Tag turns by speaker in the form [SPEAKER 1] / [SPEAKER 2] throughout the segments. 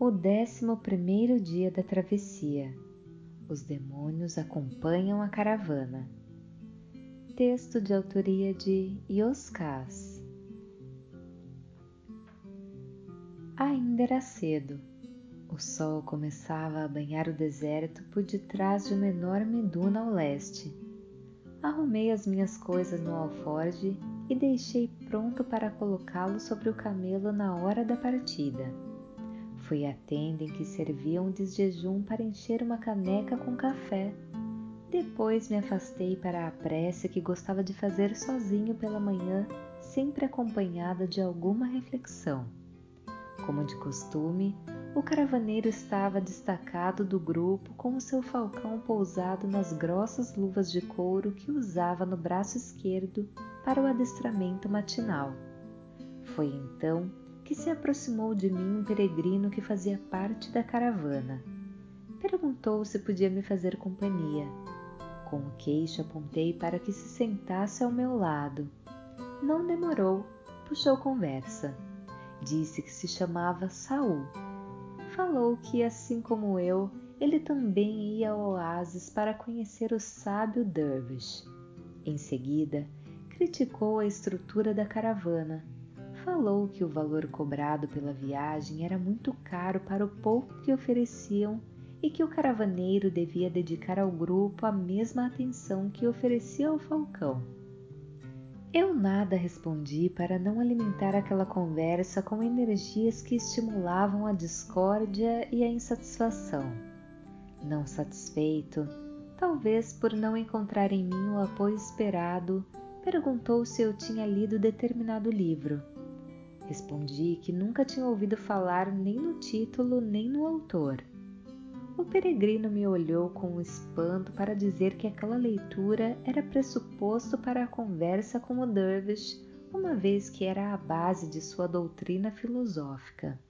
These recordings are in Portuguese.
[SPEAKER 1] O décimo primeiro dia da travessia. Os demônios acompanham a caravana. Texto de autoria de Yoskas. Ainda era cedo. O sol começava a banhar o deserto por detrás de uma enorme duna ao leste. Arrumei as minhas coisas no alforge e deixei pronto para colocá-lo sobre o camelo na hora da partida. Fui à tenda em que serviam um desjejum para encher uma caneca com café. Depois me afastei para a prece que gostava de fazer sozinho pela manhã, sempre acompanhada de alguma reflexão. Como de costume, o caravaneiro estava destacado do grupo com o seu falcão pousado nas grossas luvas de couro que usava no braço esquerdo para o adestramento matinal. Foi então que se aproximou de mim um peregrino que fazia parte da caravana. Perguntou se podia me fazer companhia. Com o queixo apontei para que se sentasse ao meu lado. Não demorou, puxou conversa. Disse que se chamava Saul. Falou que, assim como eu, ele também ia ao oásis para conhecer o sábio Dervish. Em seguida, criticou a estrutura da caravana falou que o valor cobrado pela viagem era muito caro para o pouco que ofereciam e que o caravaneiro devia dedicar ao grupo a mesma atenção que oferecia ao falcão. Eu nada respondi para não alimentar aquela conversa com energias que estimulavam a discórdia e a insatisfação. Não satisfeito, talvez por não encontrar em mim o apoio esperado, perguntou se eu tinha lido determinado livro. Respondi que nunca tinha ouvido falar nem no título nem no autor. O peregrino me olhou com espanto para dizer que aquela leitura era pressuposto para a conversa com o Dervish, uma vez que era a base de sua doutrina filosófica.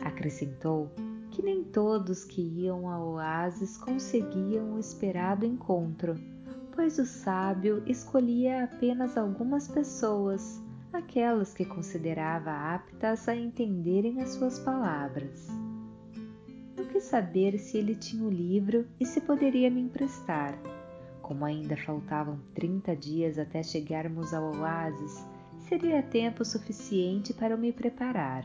[SPEAKER 1] Acrescentou que nem todos que iam ao oásis conseguiam o esperado encontro, pois o sábio escolhia apenas algumas pessoas aquelas que considerava aptas a entenderem as suas palavras. Não quis saber se ele tinha o livro e se poderia me emprestar. Como ainda faltavam trinta dias até chegarmos ao oásis, seria tempo suficiente para eu me preparar.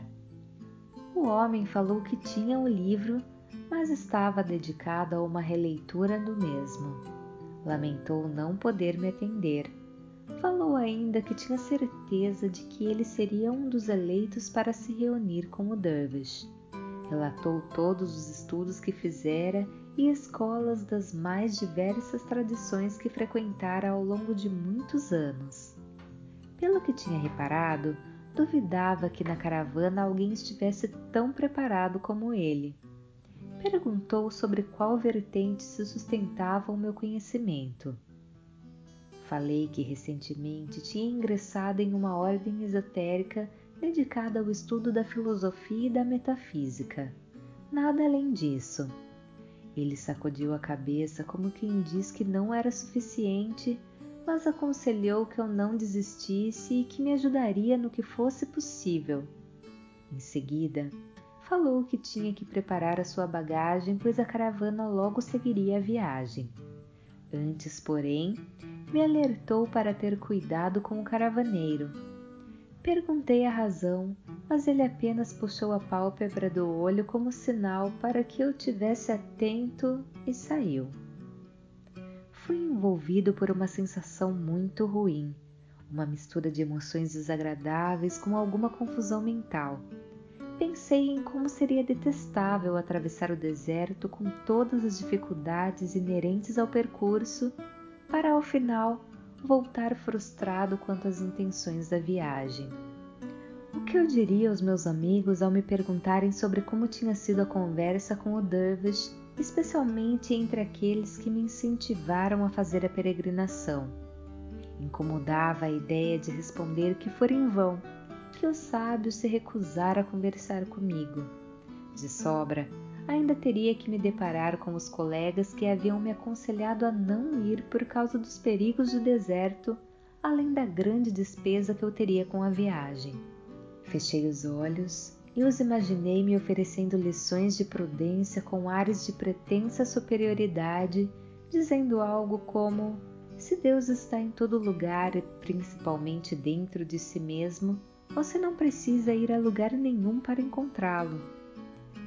[SPEAKER 1] O homem falou que tinha o livro, mas estava dedicado a uma releitura do mesmo. Lamentou não poder me atender Falou ainda que tinha certeza de que ele seria um dos eleitos para se reunir com o Dervish. Relatou todos os estudos que fizera e escolas das mais diversas tradições que frequentara ao longo de muitos anos. Pelo que tinha reparado, duvidava que na caravana alguém estivesse tão preparado como ele. Perguntou sobre qual vertente se sustentava o meu conhecimento. Falei que recentemente tinha ingressado em uma ordem esotérica dedicada ao estudo da filosofia e da metafísica. Nada além disso. Ele sacudiu a cabeça como quem diz que não era suficiente, mas aconselhou que eu não desistisse e que me ajudaria no que fosse possível. Em seguida, falou que tinha que preparar a sua bagagem, pois a caravana logo seguiria a viagem. Antes, porém, me alertou para ter cuidado com o caravaneiro. Perguntei a razão, mas ele apenas puxou a pálpebra do olho como sinal para que eu tivesse atento e saiu. Fui envolvido por uma sensação muito ruim, uma mistura de emoções desagradáveis com alguma confusão mental. Pensei em como seria detestável atravessar o deserto com todas as dificuldades inerentes ao percurso, para ao final voltar frustrado quanto às intenções da viagem. O que eu diria aos meus amigos ao me perguntarem sobre como tinha sido a conversa com o Dervish, especialmente entre aqueles que me incentivaram a fazer a peregrinação? Incomodava a ideia de responder que fora em vão que o sábio se recusara a conversar comigo. De sobra, ainda teria que me deparar com os colegas que haviam me aconselhado a não ir por causa dos perigos do deserto, além da grande despesa que eu teria com a viagem. Fechei os olhos e os imaginei me oferecendo lições de prudência com ares de pretensa superioridade, dizendo algo como: Se Deus está em todo lugar e principalmente dentro de si mesmo, você não precisa ir a lugar nenhum para encontrá-lo.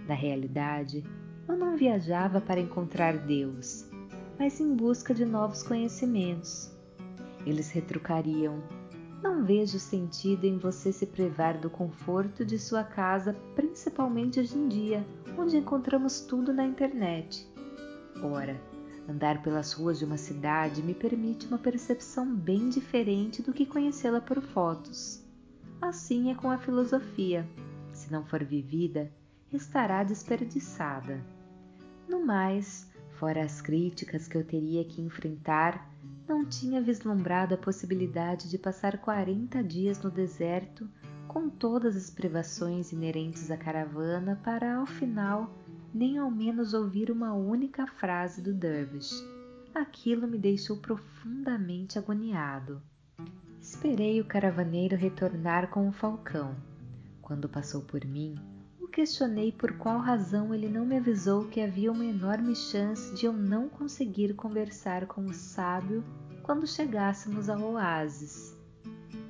[SPEAKER 1] Na realidade, eu não viajava para encontrar Deus, mas em busca de novos conhecimentos. Eles retrucariam: Não vejo sentido em você se privar do conforto de sua casa, principalmente hoje em dia, onde encontramos tudo na internet. Ora, andar pelas ruas de uma cidade me permite uma percepção bem diferente do que conhecê-la por fotos. Assim é com a filosofia. Se não for vivida, estará desperdiçada. No mais, fora as críticas que eu teria que enfrentar, não tinha vislumbrado a possibilidade de passar 40 dias no deserto com todas as privações inerentes à caravana para, ao final, nem ao menos ouvir uma única frase do Dervish. Aquilo me deixou profundamente agoniado. Esperei o caravaneiro retornar com o falcão. Quando passou por mim, o questionei por qual razão ele não me avisou que havia uma enorme chance de eu não conseguir conversar com o sábio quando chegássemos ao oásis.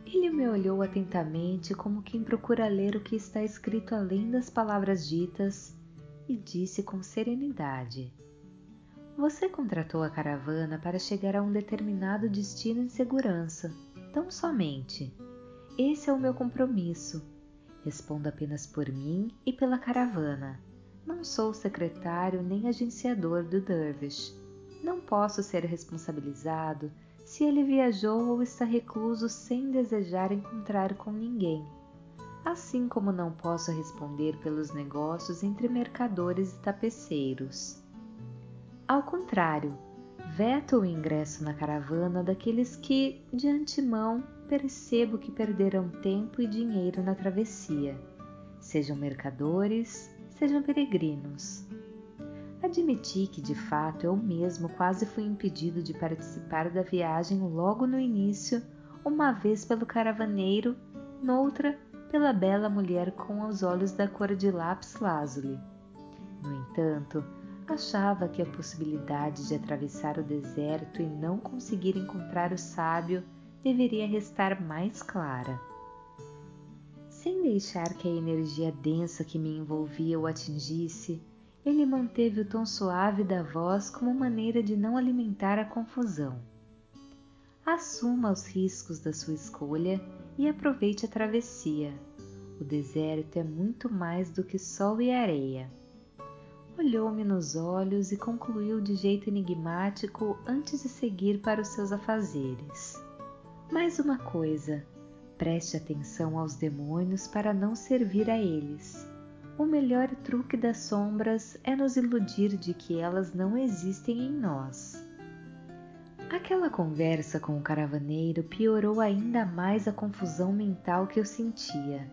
[SPEAKER 1] Ele me olhou atentamente, como quem procura ler o que está escrito além das palavras ditas, e disse com serenidade: Você contratou a caravana para chegar a um determinado destino em segurança tão somente. Esse é o meu compromisso. Respondo apenas por mim e pela caravana. Não sou secretário nem agenciador do Dervish. Não posso ser responsabilizado se ele viajou ou está recluso sem desejar encontrar com ninguém. Assim como não posso responder pelos negócios entre mercadores e tapeceiros. Ao contrário, veto o ingresso na caravana daqueles que, de antemão, percebo que perderão tempo e dinheiro na travessia, sejam mercadores, sejam peregrinos. Admiti que, de fato, eu mesmo quase fui impedido de participar da viagem logo no início, uma vez pelo caravaneiro, noutra pela bela mulher com os olhos da cor de lápis lazuli. No entanto, achava que a possibilidade de atravessar o deserto e não conseguir encontrar o sábio deveria restar mais clara. Sem deixar que a energia densa que me envolvia o atingisse, ele manteve o tom suave da voz como maneira de não alimentar a confusão. Assuma os riscos da sua escolha e aproveite a travessia. O deserto é muito mais do que sol e areia olhou-me nos olhos e concluiu de jeito enigmático antes de seguir para os seus afazeres. Mais uma coisa, preste atenção aos demônios para não servir a eles. O melhor truque das sombras é nos iludir de que elas não existem em nós. Aquela conversa com o caravaneiro piorou ainda mais a confusão mental que eu sentia.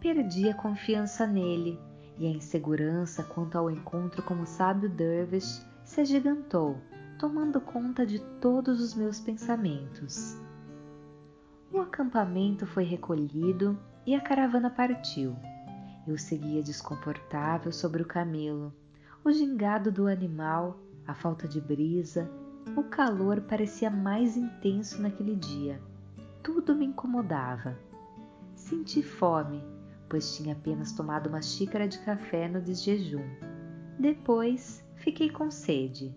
[SPEAKER 1] Perdi a confiança nele e a insegurança quanto ao encontro com o sábio Dervish se agigantou, tomando conta de todos os meus pensamentos. O acampamento foi recolhido e a caravana partiu. Eu seguia desconfortável sobre o camelo. O gingado do animal, a falta de brisa, o calor parecia mais intenso naquele dia. Tudo me incomodava. Senti fome pois tinha apenas tomado uma xícara de café no desjejum. Depois fiquei com sede.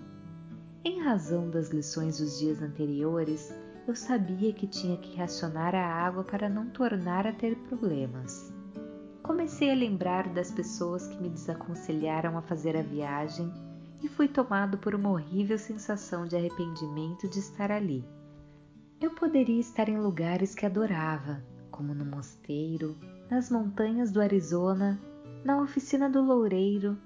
[SPEAKER 1] Em razão das lições dos dias anteriores, eu sabia que tinha que racionar a água para não tornar a ter problemas. Comecei a lembrar das pessoas que me desaconselharam a fazer a viagem e fui tomado por uma horrível sensação de arrependimento de estar ali. Eu poderia estar em lugares que adorava, como no mosteiro, nas montanhas do Arizona, na oficina do loureiro,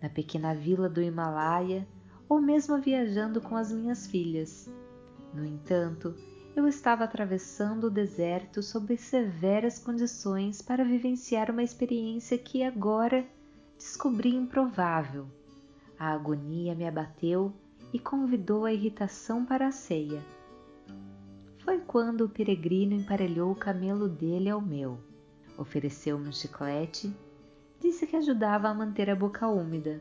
[SPEAKER 1] na pequena vila do Himalaia ou mesmo viajando com as minhas filhas. No entanto, eu estava atravessando o deserto sob severas condições para vivenciar uma experiência que agora descobri improvável. A agonia me abateu e convidou a irritação para a ceia. Foi quando o peregrino emparelhou o camelo dele ao meu ofereceu-me um chiclete Disse que ajudava a manter a boca úmida.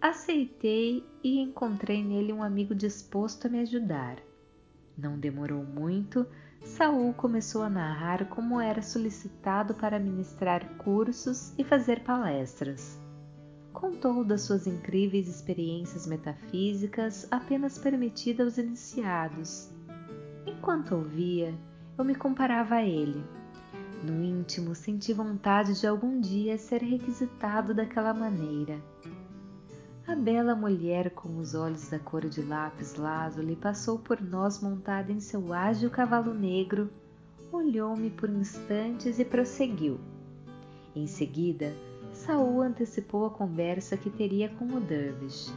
[SPEAKER 1] Aceitei e encontrei nele um amigo disposto a me ajudar. Não demorou muito, Saul começou a narrar como era solicitado para ministrar cursos e fazer palestras. Contou das suas incríveis experiências metafísicas apenas permitidas aos iniciados. Enquanto ouvia, eu me comparava a ele. No íntimo, senti vontade de algum dia ser requisitado daquela maneira. A bela mulher com os olhos da cor de lápis lazuli passou por nós montada em seu ágil cavalo negro, olhou-me por instantes e prosseguiu. Em seguida, Saul antecipou a conversa que teria com o Dervish.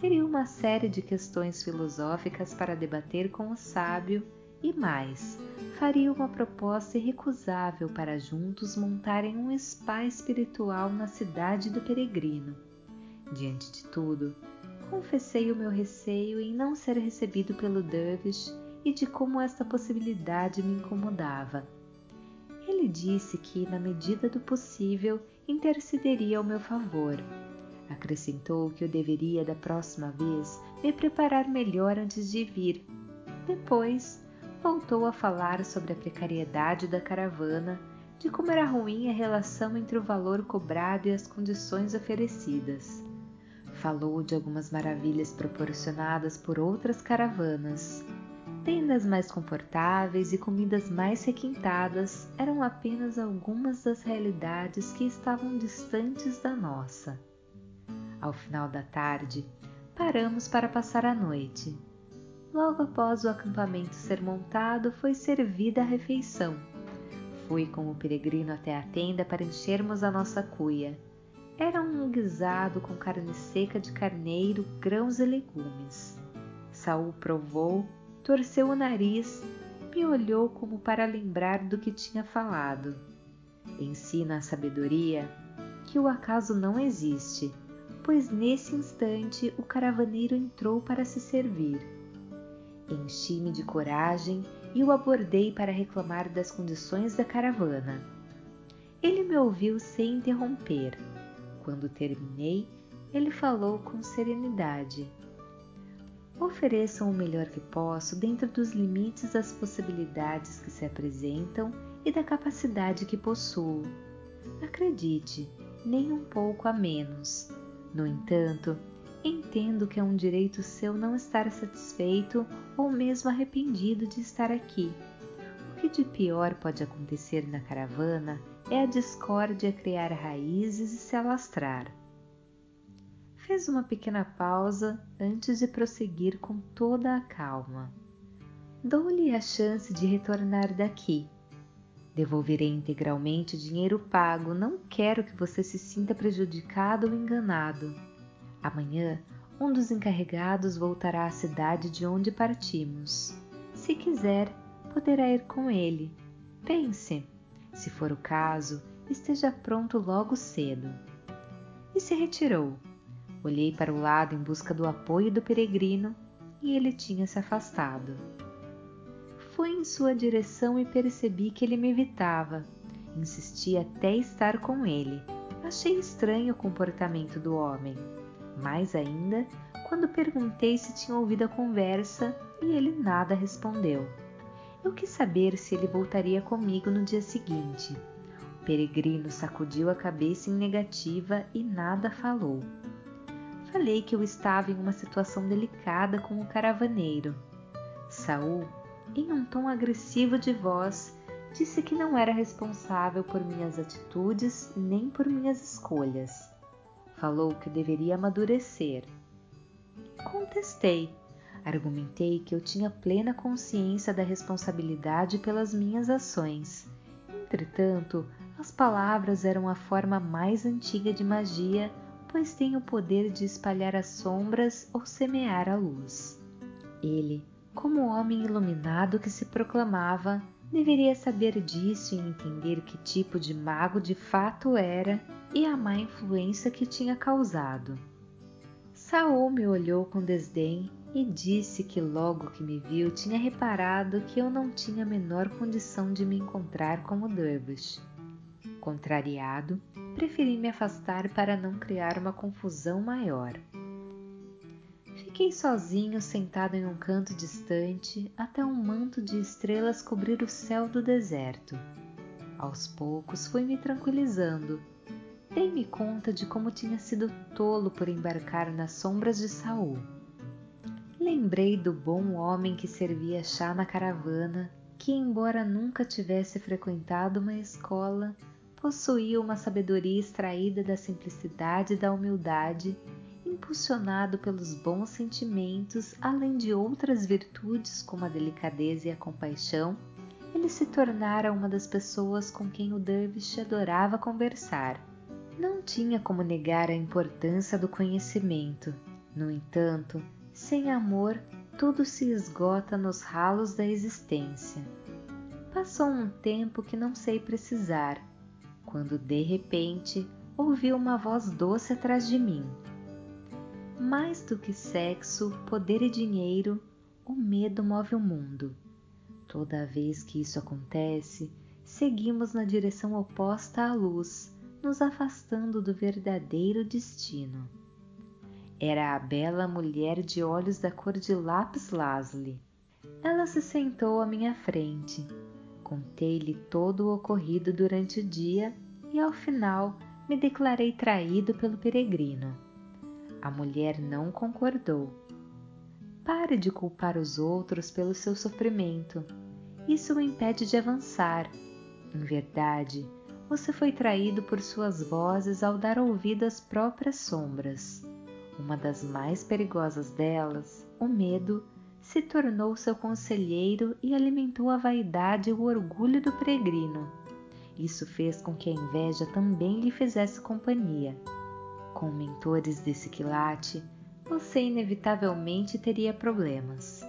[SPEAKER 1] Teria uma série de questões filosóficas para debater com o sábio e mais, faria uma proposta irrecusável para juntos montarem um spa espiritual na cidade do peregrino. Diante de tudo, confessei o meu receio em não ser recebido pelo Dervish e de como esta possibilidade me incomodava. Ele disse que, na medida do possível, intercederia ao meu favor. Acrescentou que eu deveria, da próxima vez, me preparar melhor antes de vir. Depois, voltou a falar sobre a precariedade da caravana, de como era ruim a relação entre o valor cobrado e as condições oferecidas falou de algumas maravilhas proporcionadas por outras caravanas. Tendas mais confortáveis e comidas mais requintadas eram apenas algumas das realidades que estavam distantes da nossa. Ao final da tarde, paramos para passar a noite. Logo após o acampamento ser montado, foi servida a refeição. Fui com o peregrino até a tenda para enchermos a nossa cuia era um guisado com carne seca de carneiro, grãos e legumes. Saul provou, torceu o nariz, me olhou como para lembrar do que tinha falado. Ensina a sabedoria que o acaso não existe, pois nesse instante o caravaneiro entrou para se servir. Enchi-me de coragem e o abordei para reclamar das condições da caravana. Ele me ouviu sem interromper quando terminei, ele falou com serenidade. Ofereçam o melhor que posso dentro dos limites das possibilidades que se apresentam e da capacidade que possuo. Acredite, nem um pouco a menos. No entanto, entendo que é um direito seu não estar satisfeito ou mesmo arrependido de estar aqui. O que de pior pode acontecer na caravana é a discórdia criar raízes e se alastrar. Fez uma pequena pausa antes de prosseguir com toda a calma. Dou-lhe a chance de retornar daqui. Devolverei integralmente o dinheiro pago, não quero que você se sinta prejudicado ou enganado. Amanhã, um dos encarregados voltará à cidade de onde partimos. Se quiser, poderá ir com ele. Pense. Se for o caso, esteja pronto logo cedo. E se retirou. Olhei para o lado em busca do apoio do peregrino e ele tinha se afastado. Fui em sua direção e percebi que ele me evitava. Insisti até estar com ele. Achei estranho o comportamento do homem. Mais ainda, quando perguntei se tinha ouvido a conversa e ele nada respondeu. Eu quis saber se ele voltaria comigo no dia seguinte. O peregrino sacudiu a cabeça em negativa e nada falou. Falei que eu estava em uma situação delicada com o caravaneiro. Saul, em um tom agressivo de voz, disse que não era responsável por minhas atitudes nem por minhas escolhas. Falou que deveria amadurecer. Contestei Argumentei que eu tinha plena consciência da responsabilidade pelas minhas ações. Entretanto, as palavras eram a forma mais antiga de magia, pois têm o poder de espalhar as sombras ou semear a luz. Ele, como homem iluminado que se proclamava, deveria saber disso e entender que tipo de mago de fato era e a má influência que tinha causado. Saul me olhou com desdém e disse que logo que me viu tinha reparado que eu não tinha a menor condição de me encontrar com o Dervish. Contrariado, preferi me afastar para não criar uma confusão maior. Fiquei sozinho sentado em um canto distante até um manto de estrelas cobrir o céu do deserto. Aos poucos fui me tranquilizando. Dei-me conta de como tinha sido tolo por embarcar nas sombras de Saul. Lembrei do bom homem que servia chá na caravana, que, embora nunca tivesse frequentado uma escola, possuía uma sabedoria extraída da simplicidade e da humildade impulsionado pelos bons sentimentos, além de outras virtudes como a delicadeza e a compaixão, ele se tornara uma das pessoas com quem o Dervish adorava conversar. Não tinha como negar a importância do conhecimento. No entanto, sem amor, tudo se esgota nos ralos da existência. Passou um tempo que não sei precisar, quando de repente ouvi uma voz doce atrás de mim. Mais do que sexo, poder e dinheiro, o medo move o mundo. Toda vez que isso acontece, seguimos na direção oposta à luz, nos afastando do verdadeiro destino. Era a bela mulher de olhos da cor de lápis lazuli. Ela se sentou à minha frente. Contei-lhe todo o ocorrido durante o dia e ao final me declarei traído pelo peregrino. A mulher não concordou. Pare de culpar os outros pelo seu sofrimento. Isso o impede de avançar. Em verdade, você foi traído por suas vozes ao dar ouvido às próprias sombras. Uma das mais perigosas delas, o medo, se tornou seu conselheiro e alimentou a vaidade e o orgulho do peregrino. Isso fez com que a inveja também lhe fizesse companhia com mentores desse quilate, você inevitavelmente teria problemas.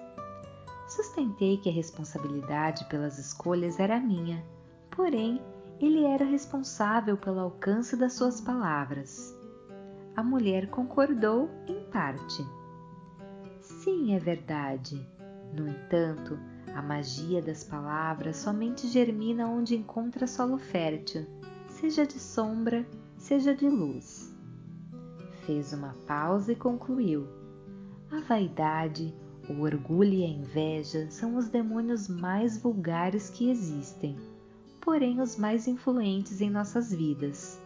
[SPEAKER 1] Sustentei que a responsabilidade pelas escolhas era minha, porém ele era responsável pelo alcance das suas palavras. A mulher concordou em parte. Sim, é verdade. No entanto, a magia das palavras somente germina onde encontra solo fértil, seja de sombra, seja de luz fez uma pausa e concluiu: A vaidade, o orgulho e a inveja são os demônios mais vulgares que existem, porém os mais influentes em nossas vidas.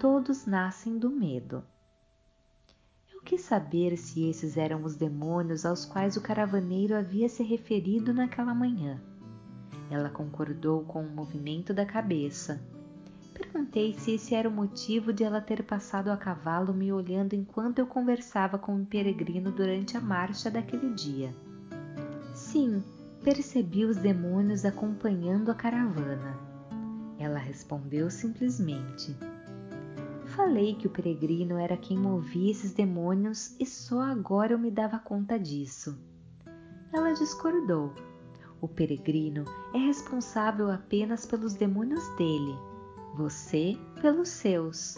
[SPEAKER 1] Todos nascem do medo. Eu quis saber se esses eram os demônios aos quais o caravaneiro havia se referido naquela manhã. Ela concordou com o movimento da cabeça Perguntei se esse era o motivo de ela ter passado a cavalo me olhando enquanto eu conversava com o peregrino durante a marcha daquele dia. Sim, percebi os demônios acompanhando a caravana. Ela respondeu simplesmente. Falei que o peregrino era quem movia esses demônios e só agora eu me dava conta disso. Ela discordou. O peregrino é responsável apenas pelos demônios dele você pelos seus.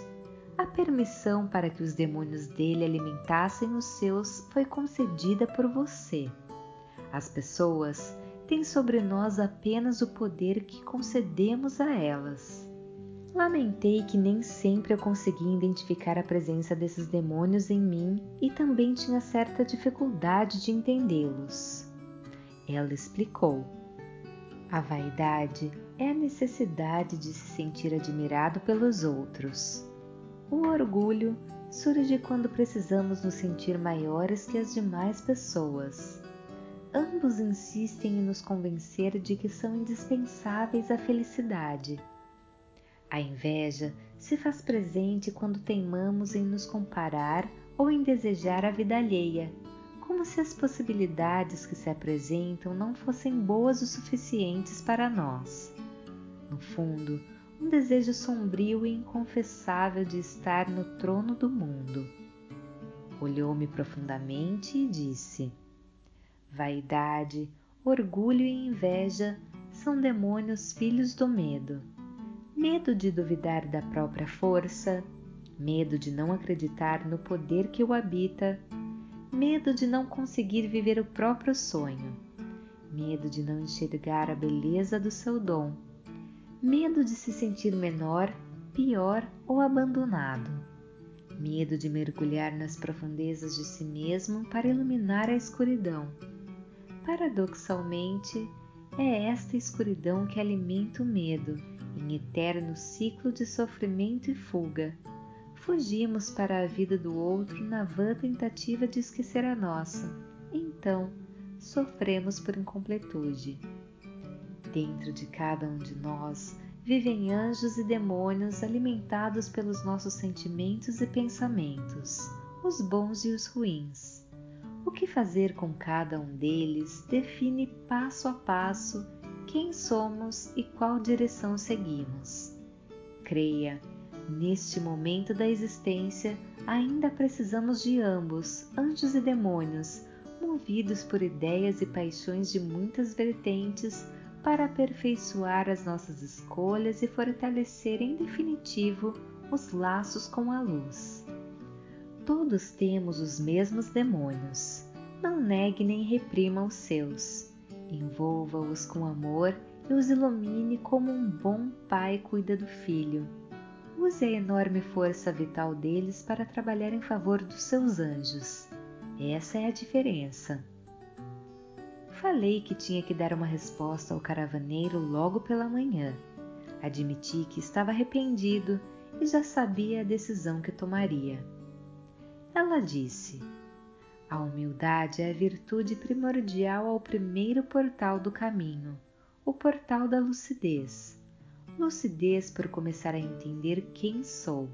[SPEAKER 1] A permissão para que os demônios dele alimentassem os seus foi concedida por você. As pessoas têm sobre nós apenas o poder que concedemos a elas. Lamentei que nem sempre eu conseguia identificar a presença desses demônios em mim e também tinha certa dificuldade de entendê-los. Ela explicou: A vaidade é a necessidade de se sentir admirado pelos outros. O orgulho surge quando precisamos nos sentir maiores que as demais pessoas. Ambos insistem em nos convencer de que são indispensáveis à felicidade. A inveja se faz presente quando teimamos em nos comparar ou em desejar a vida alheia, como se as possibilidades que se apresentam não fossem boas o suficientes para nós no fundo, um desejo sombrio e inconfessável de estar no trono do mundo. Olhou-me profundamente e disse: Vaidade, orgulho e inveja são demônios filhos do medo. Medo de duvidar da própria força, medo de não acreditar no poder que o habita, medo de não conseguir viver o próprio sonho, medo de não enxergar a beleza do seu dom medo de se sentir menor, pior, o abandonado. Medo de mergulhar nas profundezas de si mesmo para iluminar a escuridão. Paradoxalmente, é esta escuridão que alimenta o medo, em eterno ciclo de sofrimento e fuga. Fugimos para a vida do outro na vã tentativa de esquecer a nossa. Então, sofremos por incompletude. Dentro de cada um de nós vivem anjos e demônios alimentados pelos nossos sentimentos e pensamentos, os bons e os ruins. O que fazer com cada um deles define passo a passo quem somos e qual direção seguimos. Creia, neste momento da existência ainda precisamos de ambos, anjos e demônios, movidos por ideias e paixões de muitas vertentes para aperfeiçoar as nossas escolhas e fortalecer em definitivo os laços com a luz. Todos temos os mesmos demônios. Não negue nem reprima os seus. Envolva-os com amor e os ilumine como um bom pai cuida do filho. Use a enorme força vital deles para trabalhar em favor dos seus anjos. Essa é a diferença. Falei que tinha que dar uma resposta ao caravaneiro logo pela manhã. Admiti que estava arrependido e já sabia a decisão que tomaria. Ela disse: A humildade é a virtude primordial ao primeiro portal do caminho, o portal da lucidez. Lucidez por começar a entender quem sou.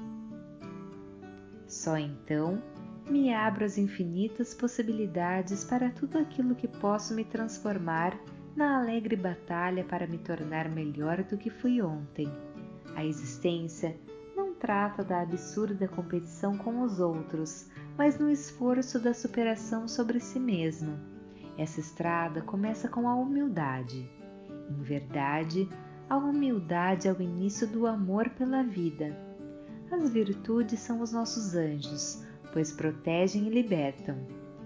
[SPEAKER 1] Só então me abro às infinitas possibilidades para tudo aquilo que posso me transformar na alegre batalha para me tornar melhor do que fui ontem. A existência não trata da absurda competição com os outros, mas no esforço da superação sobre si mesmo. Essa estrada começa com a humildade. Em verdade, a humildade é o início do amor pela vida. As virtudes são os nossos anjos, pois protegem e libertam.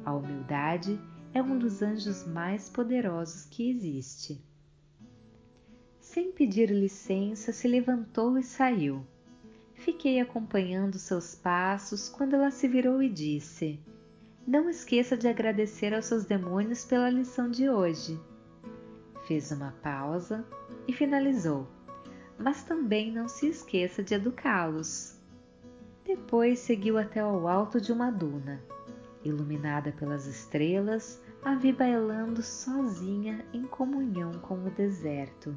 [SPEAKER 1] A humildade é um dos anjos mais poderosos que existe. Sem pedir licença, se levantou e saiu. Fiquei acompanhando seus passos quando ela se virou e disse: Não esqueça de agradecer aos seus demônios pela lição de hoje. Fez uma pausa e finalizou: Mas também não se esqueça de educá-los. Depois seguiu até ao alto de uma duna. Iluminada pelas estrelas, a vi bailando sozinha em comunhão com o deserto.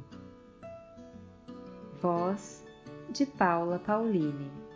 [SPEAKER 1] Voz de Paula Pauline